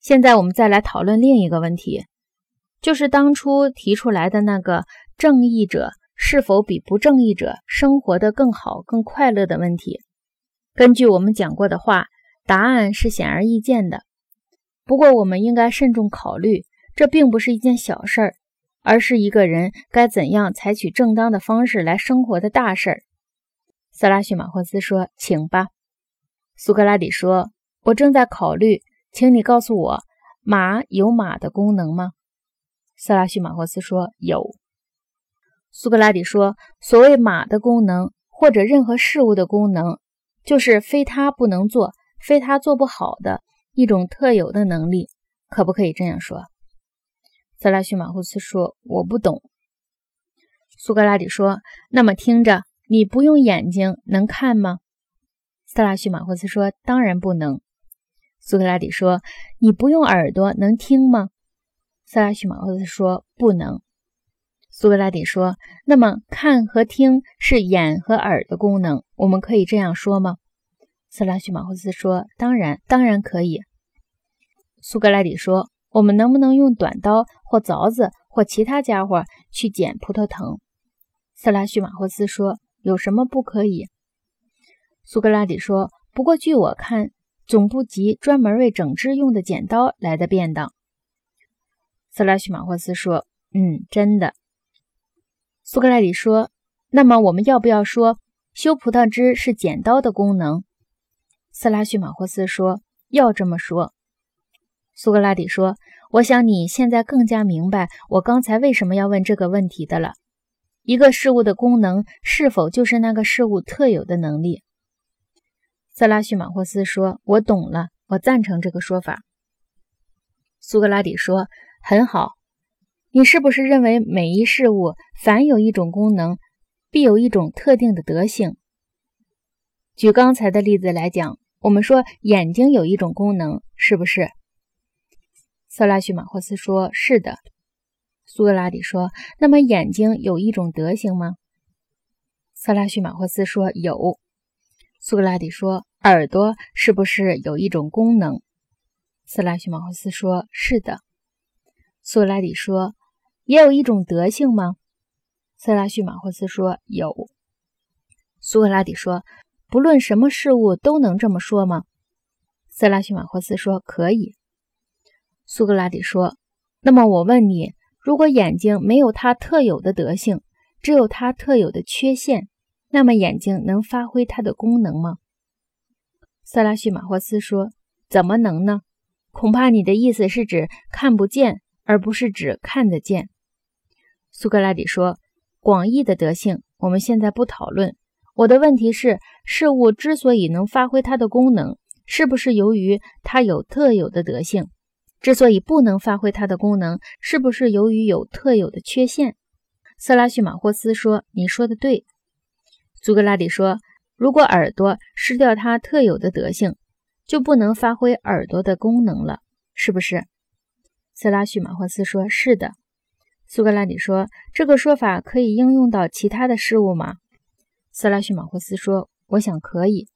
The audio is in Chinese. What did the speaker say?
现在我们再来讨论另一个问题，就是当初提出来的那个正义者是否比不正义者生活得更好、更快乐的问题。根据我们讲过的话，答案是显而易见的。不过，我们应该慎重考虑，这并不是一件小事儿，而是一个人该怎样采取正当的方式来生活的大事儿。色拉叙马霍斯说：“请吧。”苏格拉底说：“我正在考虑，请你告诉我，马有马的功能吗？”色拉叙马霍斯说：“有。”苏格拉底说：“所谓马的功能，或者任何事物的功能，就是非他不能做，非他做不好的。”一种特有的能力，可不可以这样说？色拉叙马霍斯说：“我不懂。”苏格拉底说：“那么听着，你不用眼睛能看吗？”色拉叙马霍斯说：“当然不能。”苏格拉底说：“你不用耳朵能听吗？”色拉叙马霍斯说：“不能。”苏格拉底说：“那么看和听是眼和耳的功能，我们可以这样说吗？”色拉叙马霍斯说：“当然，当然可以。”苏格拉底说：“我们能不能用短刀或凿子或其他家伙去剪葡萄藤？”色拉叙马霍斯说：“有什么不可以？”苏格拉底说：“不过据我看，总不及专门为整枝用的剪刀来的便当。”色拉叙马霍斯说：“嗯，真的。”苏格拉底说：“那么我们要不要说修葡萄枝是剪刀的功能？”斯拉叙马霍斯说：“要这么说。”苏格拉底说：“我想你现在更加明白我刚才为什么要问这个问题的了。一个事物的功能是否就是那个事物特有的能力？”色拉叙马霍斯说：“我懂了，我赞成这个说法。”苏格拉底说：“很好。你是不是认为每一事物凡有一种功能，必有一种特定的德性？举刚才的例子来讲。”我们说眼睛有一种功能，是不是？色拉叙马霍斯说：“是的。”苏格拉底说：“那么眼睛有一种德行吗？”色拉叙马霍斯说：“有。”苏格拉底说：“耳朵是不是有一种功能？”色拉叙马霍斯说：“是的。”苏格拉底说：“也有一种德性吗？”色拉叙马霍斯说：“有。”苏格拉底说。不论什么事物都能这么说吗？色拉叙马霍斯说：“可以。”苏格拉底说：“那么我问你，如果眼睛没有它特有的德性，只有它特有的缺陷，那么眼睛能发挥它的功能吗？”色拉叙马霍斯说：“怎么能呢？恐怕你的意思是指看不见，而不是指看得见。”苏格拉底说：“广义的德性，我们现在不讨论。”我的问题是：事物之所以能发挥它的功能，是不是由于它有特有的德性？之所以不能发挥它的功能，是不是由于有特有的缺陷？色拉叙马霍斯说：“你说的对。”苏格拉底说：“如果耳朵失掉它特有的德性，就不能发挥耳朵的功能了，是不是？”色拉叙马霍斯说：“是的。”苏格拉底说：“这个说法可以应用到其他的事物吗？”色拉叙马霍斯说：“我想可以。”